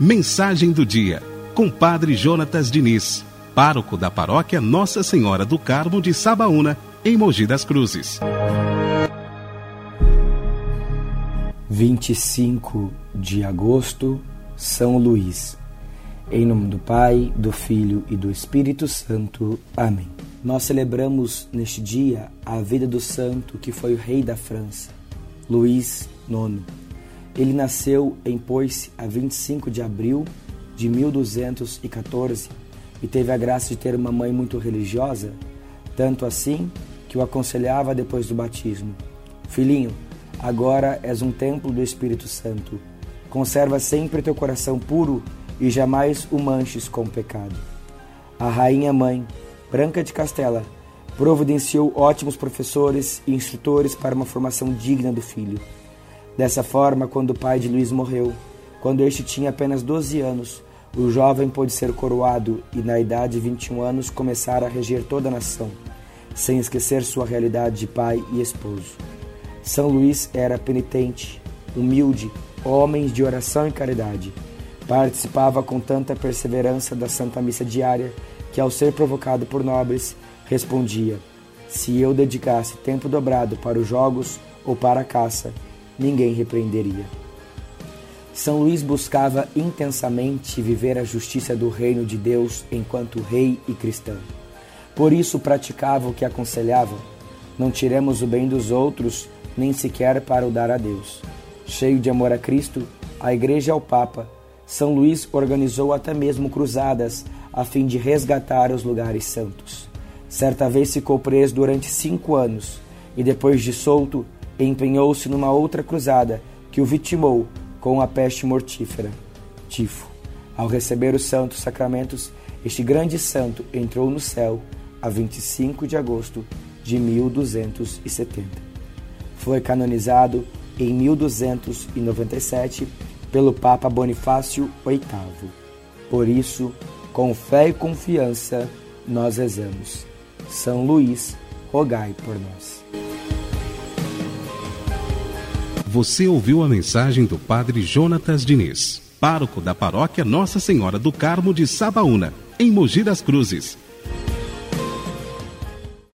Mensagem do dia, com Padre Jonatas Diniz, pároco da paróquia Nossa Senhora do Carmo de Sabaúna, em Mogi das Cruzes. 25 de agosto, São Luís. Em nome do Pai, do Filho e do Espírito Santo. Amém. Nós celebramos neste dia a vida do santo que foi o rei da França, Luís IX. Ele nasceu em Poisse a 25 de abril de 1214 e teve a graça de ter uma mãe muito religiosa, tanto assim que o aconselhava depois do batismo: Filhinho, agora és um templo do Espírito Santo. Conserva sempre teu coração puro e jamais o manches com pecado. A rainha mãe Branca de Castela providenciou ótimos professores e instrutores para uma formação digna do filho. Dessa forma, quando o pai de Luís morreu, quando este tinha apenas 12 anos, o jovem pôde ser coroado e, na idade de 21 anos, começar a reger toda a nação, sem esquecer sua realidade de pai e esposo. São Luís era penitente, humilde, homem de oração e caridade. Participava com tanta perseverança da Santa Missa diária que, ao ser provocado por nobres, respondia: Se eu dedicasse tempo dobrado para os jogos ou para a caça, ninguém repreenderia. São Luís buscava intensamente viver a justiça do reino de Deus enquanto rei e cristão. Por isso praticava o que aconselhava: não tiremos o bem dos outros, nem sequer para o dar a Deus. Cheio de amor a Cristo, a Igreja e ao Papa, São Luís organizou até mesmo cruzadas a fim de resgatar os lugares santos. Certa vez ficou preso durante cinco anos e, depois de solto, empenhou-se numa outra cruzada que o vitimou com a peste mortífera, tifo. Ao receber os santos sacramentos, este grande santo entrou no céu a 25 de agosto de 1270. Foi canonizado em 1297 pelo Papa Bonifácio VIII. Por isso, com fé e confiança, nós rezamos. São Luís, rogai por nós. Você ouviu a mensagem do Padre Jonatas Diniz, pároco da paróquia Nossa Senhora do Carmo de Sabaúna, em Mogi das Cruzes.